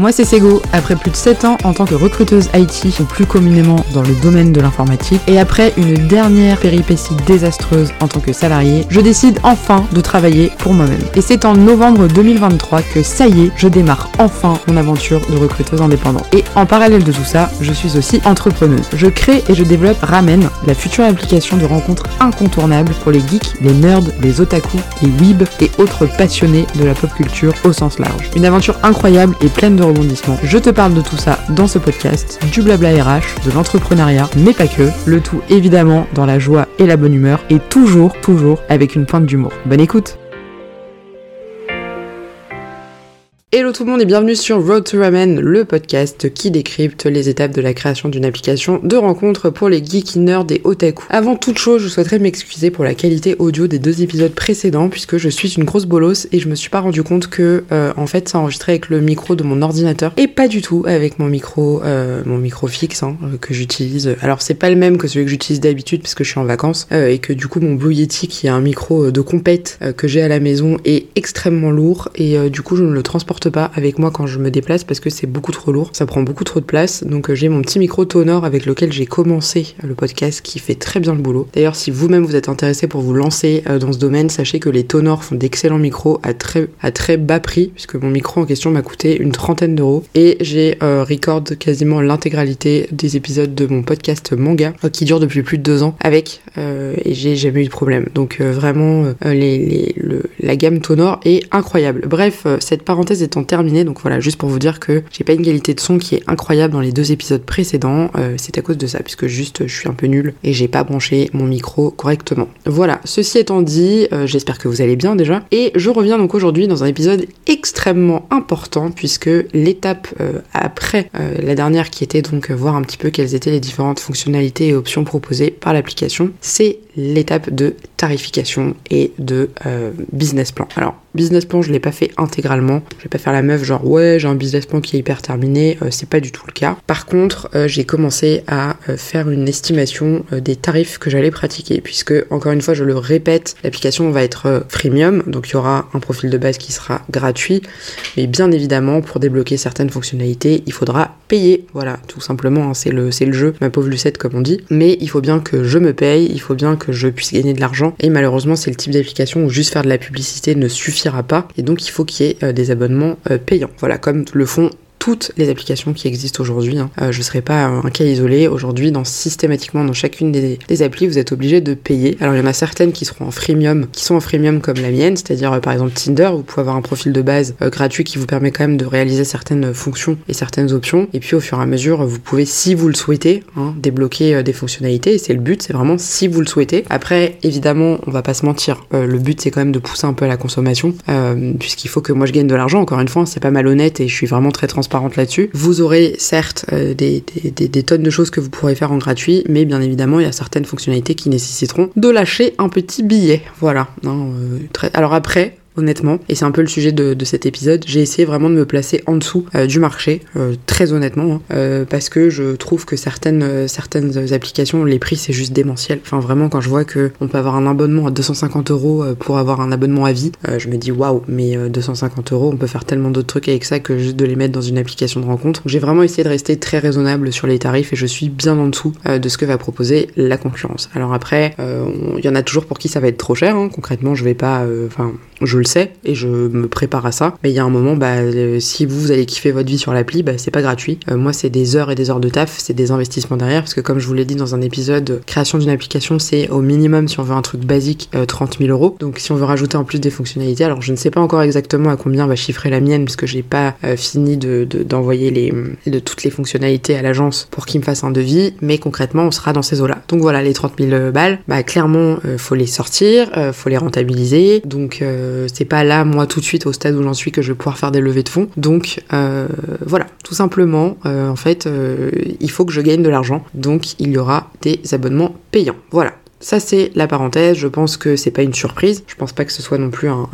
Moi c'est Sego, après plus de 7 ans en tant que recruteuse IT, ou plus communément dans le domaine de l'informatique, et après une dernière péripétie désastreuse en tant que salarié, je décide enfin de travailler pour moi-même. Et c'est en novembre 2023 que ça y est, je démarre enfin mon aventure de recruteuse indépendante. Et en parallèle de tout ça, je suis aussi entrepreneuse. Je crée et je développe Ramen, la future application de rencontres incontournable pour les geeks, les nerds, les otaku, les weebs et autres passionnés de la pop culture au sens large. Une aventure incroyable et pleine de Je te parle de tout ça dans ce podcast, du blabla RH, de l'entrepreneuriat, mais pas que. Le tout évidemment dans la joie et la bonne humeur et toujours, toujours avec une pointe d'humour. Bonne écoute Hello tout le monde et bienvenue sur Road to Ramen, le podcast qui décrypte les étapes de la création d'une application de rencontre pour les geeks, nerds et otaku. Avant toute chose, je souhaiterais m'excuser pour la qualité audio des deux épisodes précédents puisque je suis une grosse bolosse et je me suis pas rendu compte que euh, en fait ça enregistrait avec le micro de mon ordinateur et pas du tout avec mon micro euh, mon micro fixe hein, que j'utilise. Alors c'est pas le même que celui que j'utilise d'habitude puisque je suis en vacances euh, et que du coup mon Blue Yeti qui est un micro de compète que j'ai à la maison est extrêmement lourd et du coup je ne le transporte pas avec moi quand je me déplace parce que c'est beaucoup trop lourd, ça prend beaucoup trop de place. Donc euh, j'ai mon petit micro Tonor avec lequel j'ai commencé le podcast qui fait très bien le boulot. D'ailleurs, si vous-même vous êtes intéressé pour vous lancer euh, dans ce domaine, sachez que les Tonor font d'excellents micros à très, à très bas prix puisque mon micro en question m'a coûté une trentaine d'euros et j'ai euh, record quasiment l'intégralité des épisodes de mon podcast manga qui dure depuis plus de deux ans avec et j'ai jamais eu de problème. Donc vraiment les, la gamme Tonor est incroyable. Bref, cette parenthèse est terminé. Donc voilà, juste pour vous dire que j'ai pas une qualité de son qui est incroyable dans les deux épisodes précédents. Euh, c'est à cause de ça, puisque juste je suis un peu nulle et j'ai pas branché mon micro correctement. Voilà, ceci étant dit, euh, j'espère que vous allez bien déjà. Et je reviens donc aujourd'hui dans un épisode extrêmement important, puisque l'étape euh, après la dernière qui était donc voir un petit peu quelles étaient les différentes fonctionnalités et options proposées par l'application, c'est l'étape de tarification et de business plan. Alors, business plan, je l'ai pas fait intégralement. Je vais pas faire la meuf genre ouais, j'ai un business plan qui est hyper terminé. Euh, c'est pas du tout le cas. Par contre, euh, j'ai commencé à euh, faire une estimation des tarifs que j'allais pratiquer puisque encore une fois, je le répète, l'application va être freemium, donc il y aura un profil de base qui sera gratuit, mais bien évidemment, pour débloquer certaines fonctionnalités, il faudra payer. Voilà, tout simplement, hein, c'est le jeu, ma pauvre Lucette comme on dit. Mais il faut bien que je me paye, il faut bien que je puisse gagner de l'argent. Et malheureusement, c'est le type d'application où juste faire de la publicité ne suffit pas. Et donc il faut qu'il y ait euh, des abonnements euh, payants. Voilà, comme le font toutes les applications qui existent aujourd'hui. Hein. Euh, je ne serai pas un cas isolé. Aujourd'hui, dans systématiquement dans chacune des, applis, vous êtes obligé de payer. Alors il y en a certaines qui seront en freemium, qui sont en freemium comme la mienne, c'est-à-dire par exemple Tinder, vous pouvez avoir un profil de base gratuit qui vous permet quand même de réaliser certaines fonctions et certaines options. Et puis au fur et à mesure, vous pouvez, si vous le souhaitez, hein, débloquer des fonctionnalités. Et c'est le but, c'est vraiment si vous le souhaitez. Après, évidemment, on va pas se mentir. le but, c'est quand même de pousser un peu à la consommation, puisqu'il faut que moi je gagne de l'argent. Encore une fois, c'est pas malhonnête et je suis vraiment très transparent là-dessus. Vous aurez certes euh, des, tonnes de choses que vous pourrez faire en gratuit, mais bien évidemment, il y a certaines fonctionnalités qui nécessiteront de lâcher un petit billet. Voilà. Euh, alors après, honnêtement, et c'est un peu le sujet de, cet épisode, j'ai essayé vraiment de me placer en dessous euh, du marché, euh, très honnêtement, hein, euh, parce que je trouve que certaines, applications, les prix c'est juste démentiel. Enfin vraiment, quand je vois que on peut avoir un abonnement à 250 euros pour avoir un abonnement à vie, je me dis waouh, mais 250 euros, on peut faire tellement d'autres trucs avec ça que juste de les mettre dans une application de rencontre. J'ai vraiment essayé de rester très raisonnable sur les tarifs et je suis bien en dessous de ce que va proposer la concurrence. Alors après, il y en a toujours pour qui ça va être trop cher. Hein. Concrètement, je vais pas, enfin, je le sais et je me prépare à ça. Mais il y a un moment, bah, euh, si vous, allez kiffer votre vie sur l'appli, bah, c'est pas gratuit. Euh, moi, c'est des heures et des heures de taf, c'est des investissements derrière, parce que comme je vous l'ai dit dans un épisode, création d'une application, c'est au minimum, si on veut un truc basique, 30 euh, 000 euros. Donc si on veut rajouter en plus des fonctionnalités, alors je ne sais pas encore exactement à combien va chiffrer la mienne, parce que j'ai pas fini de, d'envoyer les, de toutes les fonctionnalités à l'agence pour qu'il me fasse un devis, mais concrètement, on sera dans ces eaux-là. Donc voilà, les 30 000 balles, bah clairement, faut les sortir, faut les rentabiliser. Donc c'est pas là, moi, tout de suite, au stade où j'en suis, que je vais pouvoir faire des levées de fonds. Donc, euh, voilà, tout simplement, euh, en fait, euh, il faut que je gagne de l'argent. Donc, il y aura des abonnements payants. Voilà Ça c'est la parenthèse, je pense que c'est pas une surprise, je pense pas que ce soit non plus un,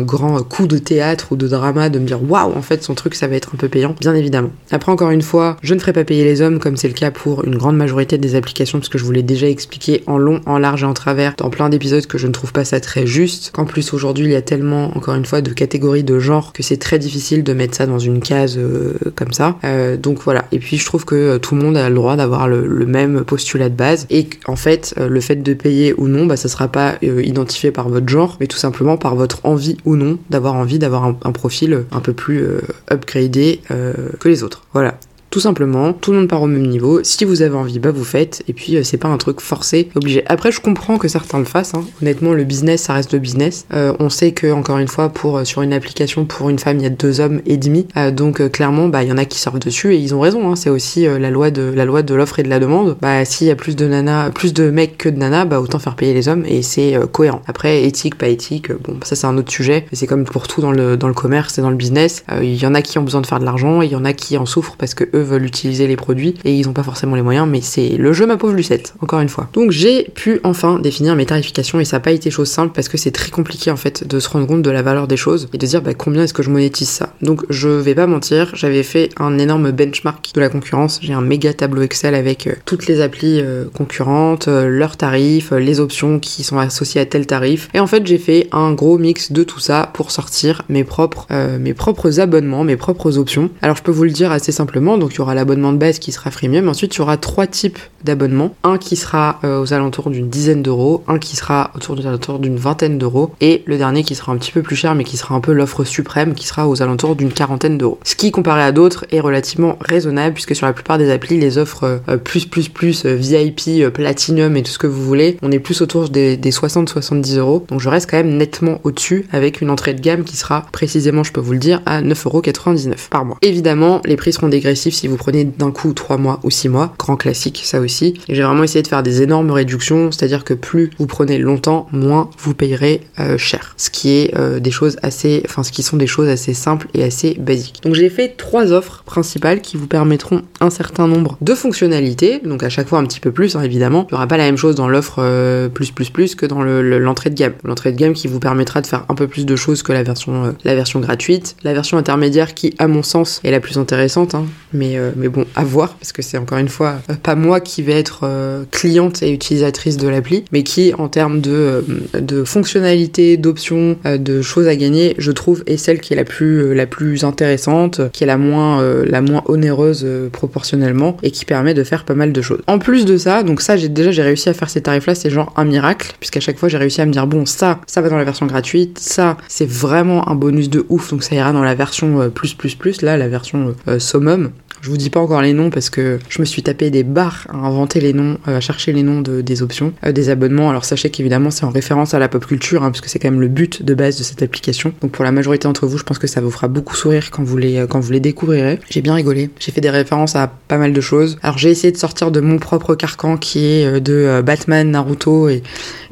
grand coup de théâtre ou de drama de me dire waouh en fait son truc ça va être un peu payant, bien évidemment. Après encore une fois, je ne ferai pas payer les hommes comme c'est le cas pour une grande majorité des applications parce que je vous l'ai déjà expliqué en long, en large et en travers dans plein d'épisodes que je ne trouve pas ça très juste, qu'en plus aujourd'hui il y a tellement encore une fois de catégories de genre que c'est très difficile de mettre ça dans une case euh, comme ça. Euh, donc voilà, et puis je trouve que tout le monde a le droit d'avoir le, même postulat de base et en fait le fait de payer ou non, bah, ça sera pas euh, identifié par votre genre, mais tout simplement par votre envie ou non d'avoir envie d'avoir un, profil un peu plus euh, upgradé euh, que les autres. Voilà. Tout simplement, tout le monde part au même niveau. Si vous avez envie, bah vous faites. Et puis euh, c'est pas un truc forcé, obligé. Après, je comprends que certains le fassent. Hein. Honnêtement, le business, ça reste le business. Euh, on sait que encore une fois, pour euh, sur une application pour une femme, il y a deux hommes et demi. donc clairement, bah il y en a qui sortent dessus et ils ont raison. Hein. C'est aussi la loi de la loi de l'offre et de la demande. Bah s'il y a plus de nanas, plus de mecs que de nanas, bah autant faire payer les hommes et c'est cohérent. Après, éthique, pas éthique, bon ça c'est un autre sujet. C'est comme pour tout dans le dans le commerce et dans le business. Il y en a qui ont besoin de faire de l'argent il y en a qui en souffrent parce que eux veulent utiliser les produits et ils n'ont pas forcément les moyens, mais c'est le jeu ma pauvre Lucette, encore une fois. Donc j'ai pu enfin définir mes tarifications et ça n'a pas été chose simple parce que c'est très compliqué en fait de se rendre compte de la valeur des choses et de dire bah, combien est-ce que je monétise ça. Donc je vais pas mentir, j'avais fait un énorme benchmark de la concurrence, j'ai un méga tableau Excel avec euh, toutes les applis euh, concurrentes, euh, leurs tarifs, les options qui sont associées à tel tarif et en fait j'ai fait un gros mix de tout ça pour sortir mes propres, mes propres abonnements, mes propres options. Alors je peux vous le dire assez simplement, donc il y aura l'abonnement de base qui sera freemium. Ensuite, il y aura trois types d'abonnements. Un qui sera euh, aux alentours d'une dizaine d'euros, un qui sera autour aux alentours d'une vingtaine d'euros, et le dernier qui sera un petit peu plus cher, mais qui sera un peu l'offre suprême, qui sera aux alentours d'une quarantaine d'euros. Ce qui, comparé à d'autres, est relativement raisonnable, puisque sur la plupart des applis, les offres euh, plus plus plus euh, VIP, Platinum et tout ce que vous voulez, on est plus autour des, des 60-70 euros. Donc je reste quand même nettement au-dessus, avec une entrée de gamme qui sera précisément, je peux vous le dire, à 9,99€ par mois. Évidemment, les prix seront dégressifs si vous prenez d'un coup 3 mois ou 6 mois. Grand classique, ça aussi. Et j'ai vraiment essayé de faire des énormes réductions, c'est-à-dire que plus vous prenez longtemps, moins vous payerez euh, cher. Ce qui est euh, des choses assez, enfin ce qui sont des choses assez simples et assez basiques. Donc j'ai fait trois offres principales qui vous permettront un certain nombre de fonctionnalités, donc à chaque fois un petit peu plus hein, évidemment. Il n'y aura pas la même chose dans l'offre euh, plus plus plus que dans l'entrée de gamme. L'entrée de gamme qui vous permettra de faire un peu plus de choses que la version, la version gratuite. La version intermédiaire qui, à mon sens, est la plus intéressante, hein. mais, mais bon, à voir, parce que c'est encore une fois euh, pas moi qui vais être euh, cliente et utilisatrice de l'appli, mais qui, en termes de, euh, fonctionnalités, d'options, de choses à gagner, je trouve est celle qui est la plus, la plus intéressante, qui est la moins, la moins onéreuse proportionnellement et qui permet de faire pas mal de choses. En plus de ça, donc ça, déjà j'ai réussi à faire ces tarifs-là, c'est genre un miracle, puisqu'à chaque fois j'ai réussi à me dire bon, ça, ça va dans la version gratuite, ça, c'est vraiment un bonus de ouf, donc ça ira dans la version plus plus plus, là, la version summum. Je vous dis pas encore les noms parce que je me suis tapé des barres à inventer les noms, euh, à chercher les noms de, des options, euh, des abonnements. Alors sachez qu'évidemment c'est en référence à la pop culture, hein, puisque c'est quand même le but de base de cette application. Donc pour la majorité d'entre vous, je pense que ça vous fera beaucoup sourire quand vous les, quand vous les découvrirez. J'ai bien rigolé. J'ai fait des références à pas mal de choses. Alors j'ai essayé de sortir de mon propre carcan qui est euh, de Batman, Naruto et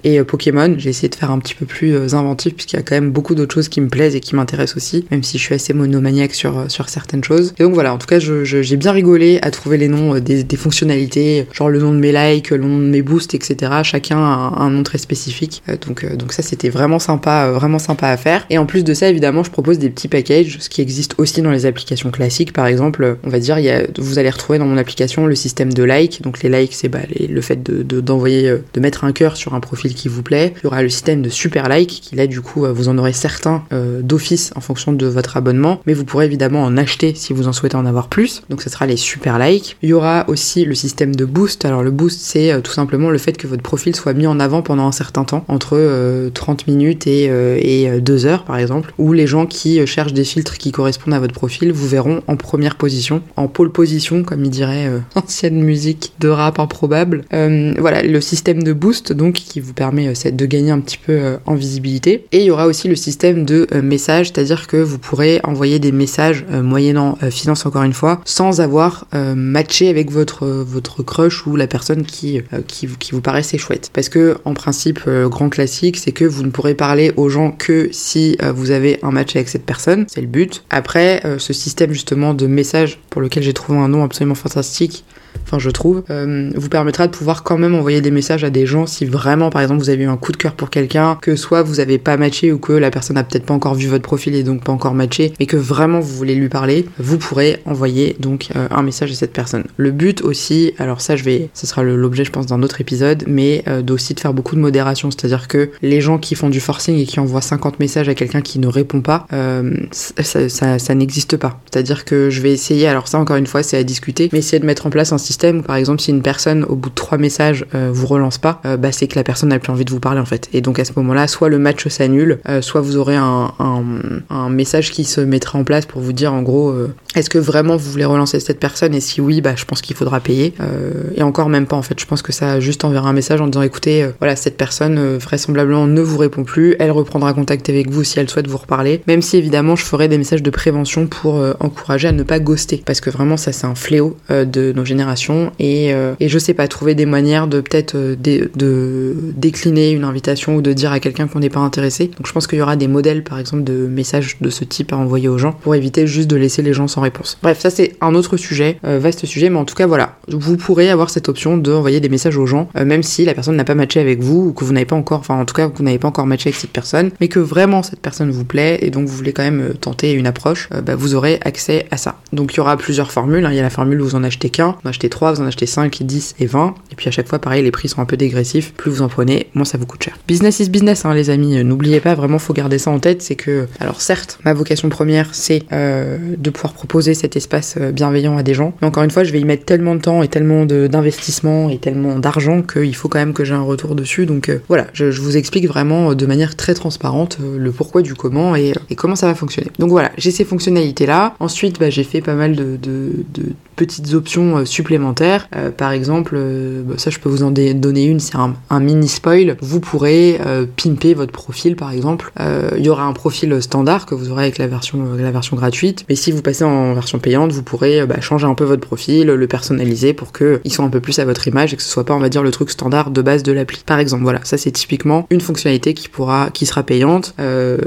et euh, Pokémon, j'ai essayé de faire un petit peu plus euh, inventif puisqu'il y a quand même beaucoup d'autres choses qui me plaisent et qui m'intéressent aussi, même si je suis assez monomaniaque sur, euh, sur certaines choses. Et donc voilà, en tout cas, j'ai bien rigolé à trouver les noms des, des, fonctionnalités, genre le nom de mes likes, le nom de mes boosts, etc. Chacun a un, nom très spécifique. Donc, donc ça, c'était vraiment sympa, vraiment sympa à faire. Et en plus de ça, évidemment, je propose des petits packages, ce qui existe aussi dans les applications classiques. Par exemple, on va dire, vous allez retrouver dans mon application le système de likes. Donc les likes, c'est bah, le fait de, d'envoyer, de, mettre un cœur sur un profil qui vous plaît. Il y aura le système de super like qui là du coup euh, vous en aurez certains euh, d'office en fonction de votre abonnement, mais vous pourrez évidemment en acheter si vous en souhaitez en avoir plus. Donc ce sera les super likes. Il y aura aussi le système de boost. Alors le boost c'est euh, tout simplement le fait que votre profil soit mis en avant pendant un certain temps, entre 30 minutes et, et 2 heures par exemple, où les gens qui cherchent des filtres qui correspondent à votre profil vous verront en première position, en pole position comme il dirait ancienne musique de rap improbable. voilà, le système de boost donc qui vous permet euh, de gagner un petit peu euh, en visibilité. Et il y aura aussi le système de euh, messages, c'est-à-dire que vous pourrez envoyer des messages moyennant finance encore une fois, avoir matché avec votre, votre crush ou la personne qui, qui vous paraissait chouette. Parce que en principe, grand classique, c'est que vous ne pourrez parler aux gens que si vous avez un match avec cette personne, c'est le but. Après, ce système justement de messages pour lequel j'ai trouvé un nom absolument fantastique, enfin je trouve, euh, vous permettra de pouvoir quand même envoyer des messages à des gens si vraiment par exemple vous avez eu un coup de cœur pour quelqu'un, que soit vous avez pas matché ou que la personne a peut-être pas encore vu votre profil et donc pas encore matché, mais que vraiment vous voulez lui parler, vous pourrez envoyer donc euh, un message à cette personne. Le but aussi, alors ça je vais, ce sera l'objet je pense d'un autre épisode, mais euh, d'aussi de faire beaucoup de modération, c'est-à-dire que les gens qui font du forcing et qui envoient 50 messages à quelqu'un qui ne répond pas, ça, ça, ça n'existe pas. C'est-à-dire que je vais essayer, alors ça encore une fois c'est à discuter, mais essayer de mettre en place un système par exemple si une personne au bout de trois messages euh, vous relance pas, euh, bah, c'est que la personne n'a plus envie de vous parler en fait. Et donc à ce moment-là, soit le match s'annule, euh, soit vous aurez un, un, message qui se mettra en place pour vous dire en gros est-ce que vraiment vous voulez relancer cette personne? Et si oui, bah je pense qu'il faudra payer. et encore même pas en fait, je pense que ça juste enverra un message en disant écoutez voilà cette personne vraisemblablement ne vous répond plus, elle reprendra contact avec vous si elle souhaite vous reparler. Même si évidemment je ferai des messages de prévention pour encourager à ne pas ghoster parce que vraiment ça c'est un fléau de nos générations euh, et, je sais pas, trouver des manières de peut-être euh, de, décliner une invitation ou de dire à quelqu'un qu'on n'est pas intéressé. Donc je pense qu'il y aura des modèles par exemple de messages de ce type à envoyer aux gens pour éviter juste de laisser les gens sans réponse. Bref, ça c'est un autre sujet, euh, vaste sujet, mais en tout cas voilà, vous pourrez avoir cette option d'envoyer des messages aux gens, même si la personne n'a pas matché avec vous ou que vous n'avez pas encore, enfin en tout cas vous n'avez pas encore matché avec cette personne, mais que vraiment cette personne vous plaît et donc vous voulez quand même tenter une approche, bah, vous aurez accès à ça. Donc il y aura plusieurs formules, hein. il y a la formule où vous en achetez qu'un, achetez trois, vous en achetez 5, 10 et 20. Et puis à chaque fois, pareil, les prix sont un peu dégressifs. Plus vous en prenez, moins ça vous coûte cher. Business is business, hein, les amis. N'oubliez pas, vraiment, faut garder ça en tête. C'est que, alors certes, ma vocation première, c'est euh, de pouvoir proposer cet espace euh, bienveillant à des gens. Mais encore une fois, je vais y mettre tellement de temps et tellement d'investissement et tellement d'argent qu'il faut quand même que j'ai un retour dessus. Donc euh, voilà, je, vous explique vraiment de manière très transparente le pourquoi du comment et, comment ça va fonctionner. Donc voilà, j'ai ces fonctionnalités là. Ensuite, bah, j'ai fait pas mal de, de petites options supplémentaires. Euh, par exemple, euh, bah, ça je peux vous en donner une, c'est un, mini spoil. Vous pourrez euh, pimper votre profil par exemple. Il y aura un profil standard que vous aurez avec la version, la version gratuite, mais si vous passez en version payante, vous pourrez bah, changer un peu votre profil, le personnaliser pour qu'il soit un peu plus à votre image et que ce soit pas, on va dire, le truc standard de base de l'appli. Par exemple, voilà, ça c'est typiquement une fonctionnalité qui pourra, qui sera payante.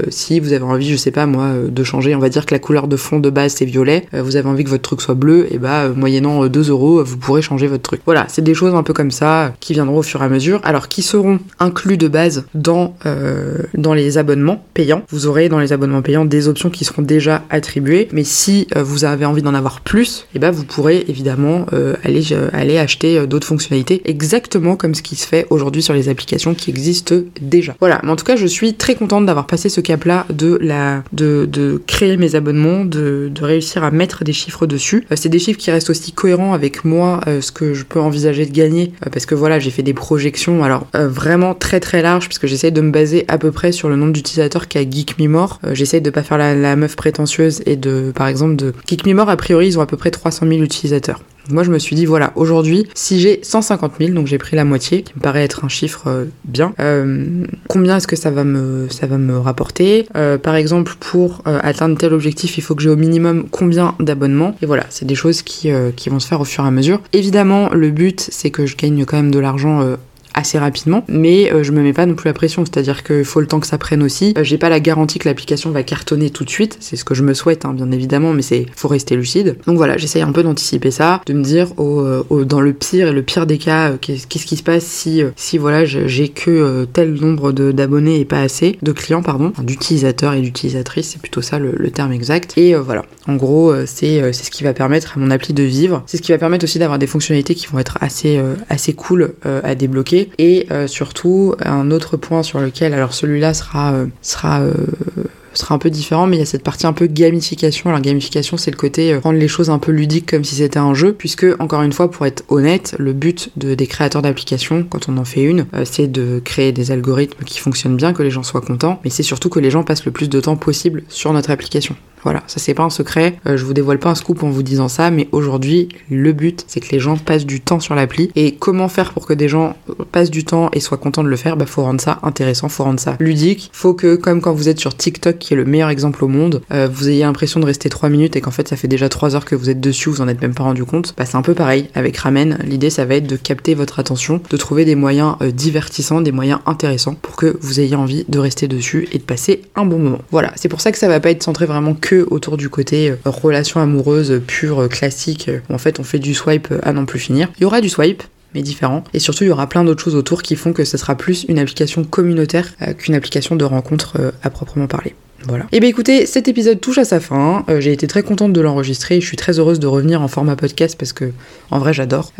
si vous avez envie, je sais pas moi, de changer, on va dire que la couleur de fond de base c'est violet, vous avez envie que votre truc soit bleu, et bah moyennant 2 euros, vous pourrez changer votre truc. Voilà, c'est des choses un peu comme ça qui viendront au fur et à mesure. Alors, qui seront inclus de base dans, euh, dans les abonnements payants? Vous aurez dans les abonnements payants des options qui seront déjà attribuées, mais si euh, vous avez envie d'en avoir plus, et eh ben vous pourrez évidemment euh, aller, aller acheter d'autres fonctionnalités, exactement comme ce qui se fait aujourd'hui sur les applications qui existent déjà. Voilà, mais en tout cas, je suis très contente d'avoir passé ce cap-là de, la, de, de créer mes abonnements, de, de réussir à mettre des chiffres dessus. c'est des chiffres qui restent aussi cohérents avec moi, ce que je peux envisager de gagner euh, parce que voilà, j'ai fait des projections alors euh, vraiment très très larges puisque j'essaie de me baser à peu près sur le nombre d'utilisateurs qu'a Geek euh, j'essaie de pas faire la, meuf prétentieuse et de par exemple de Geek a priori ils ont à peu près 300 000 utilisateurs. Moi, je me suis dit, voilà, aujourd'hui, si j'ai 150 000, donc j'ai pris la moitié, qui me paraît être un chiffre euh, bien, euh, combien est-ce que ça va me, ça va me rapporter? Euh, Par exemple, pour atteindre tel objectif, il faut que j'ai au minimum combien d'abonnements? Et voilà, c'est des choses qui, qui vont se faire au fur et à mesure. Évidemment, le but, c'est que je gagne quand même de l'argent assez rapidement, mais euh, je me mets pas non plus la pression, c'est-à-dire qu'il faut le temps que ça prenne aussi. Euh, j'ai pas la garantie que l'application va cartonner tout de suite, c'est ce que je me souhaite, hein, bien évidemment, mais c'est faut rester lucide. Donc voilà, j'essaye un peu d'anticiper ça, de me dire au, dans le pire et le pire des cas, qu'est-ce qui se passe si, si voilà, j'ai que tel nombre d'abonnés et pas assez, de clients, pardon, d'utilisateurs et d'utilisatrices, c'est plutôt ça le, le, terme exact. Et voilà, en gros, c'est ce qui va permettre à mon appli de vivre, c'est ce qui va permettre aussi d'avoir des fonctionnalités qui vont être assez, assez cool à débloquer et euh, surtout, un autre point sur lequel, alors celui-là sera, euh, euh, sera un peu différent, mais il y a cette partie un peu gamification. Alors gamification, c'est le côté rendre les choses un peu ludiques comme si c'était un jeu, puisque encore une fois, pour être honnête, le but de, des créateurs d'applications, quand on en fait une, c'est de créer des algorithmes qui fonctionnent bien, que les gens soient contents, mais c'est surtout que les gens passent le plus de temps possible sur notre application. Voilà, ça c'est pas un secret, euh, je vous dévoile pas un scoop en vous disant ça, mais aujourd'hui, le but c'est que les gens passent du temps sur l'appli. Et comment faire pour que des gens passent du temps et soient contents de le faire? Bah faut rendre ça intéressant, faut rendre ça ludique. Faut que, comme quand vous êtes sur TikTok, qui est le meilleur exemple au monde, euh, vous ayez l'impression de rester 3 minutes et qu'en fait ça fait déjà 3 heures que vous êtes dessus, vous en êtes même pas rendu compte. Bah c'est un peu pareil avec Ramen. L'idée ça va être de capter votre attention, de trouver des moyens euh, divertissants, des moyens intéressants pour que vous ayez envie de rester dessus et de passer un bon moment. Voilà, c'est pour ça que ça va pas être centré vraiment que autour du côté euh, relation amoureuse pure, euh, classique, où en fait on fait du swipe à n'en plus finir. Il y aura du swipe, mais différent. Et surtout, il y aura plein d'autres choses autour qui font que ce sera plus une application communautaire qu'une application de rencontre à proprement parler. Voilà. Et eh bien écoutez, cet épisode touche à sa fin. j'ai été très contente de l'enregistrer. Je suis très heureuse de revenir en format podcast parce que, en vrai, j'adore.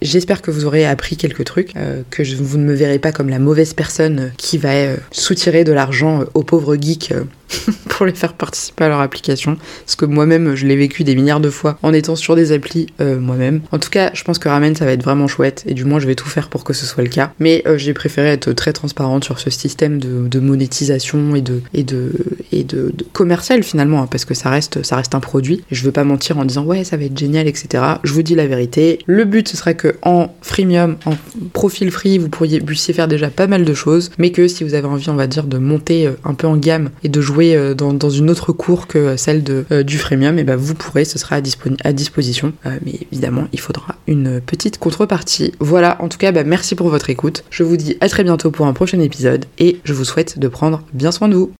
J'espère que vous aurez appris quelques trucs, euh, que vous ne me verrez pas comme la mauvaise personne qui va euh, soutirer de l'argent euh, aux pauvres geeks pour les faire participer à leur application. Parce que moi-même, je l'ai vécu des milliards de fois en étant sur des applis euh, moi-même. En tout cas, je pense que Ramen, ça va être vraiment chouette. Et du moins, je vais tout faire pour que ce soit le cas. Mais euh, j'ai préféré être très transparente sur ce système de, monétisation et de, et de, et de, commercial finalement. Hein, parce que ça reste, ça reste un produit. Je veux pas mentir en disant ouais, ça va être génial, etc. Je vous dis la vérité. Le but, ce serait que en freemium, en profil free, vous pourriez puissiez faire déjà pas mal de choses. Mais que si vous avez envie, on va dire, de monter euh, un peu en gamme et de jouer euh, dans, une autre cour que celle de, euh, du freemium, et ben vous pourrez, ce sera à, disposition. Euh, mais évidemment, il faudra une petite contrepartie. Voilà, en tout cas, bah, merci pour votre écoute. Je vous dis à très bientôt pour un prochain épisode et je vous souhaite de prendre bien soin de vous.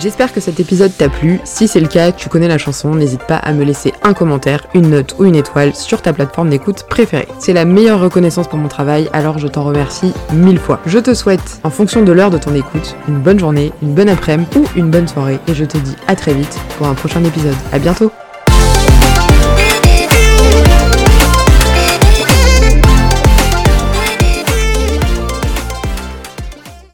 J'espère que cet épisode t'a plu. Si c'est le cas, tu connais la chanson, n'hésite pas à me laisser un commentaire, une note ou une étoile sur ta plateforme d'écoute préférée. C'est la meilleure reconnaissance pour mon travail, alors je t'en remercie mille fois. Je te souhaite, en fonction de l'heure de ton écoute, une bonne journée, une bonne après-midi ou une bonne soirée et je te dis à très vite pour un prochain épisode. À bientôt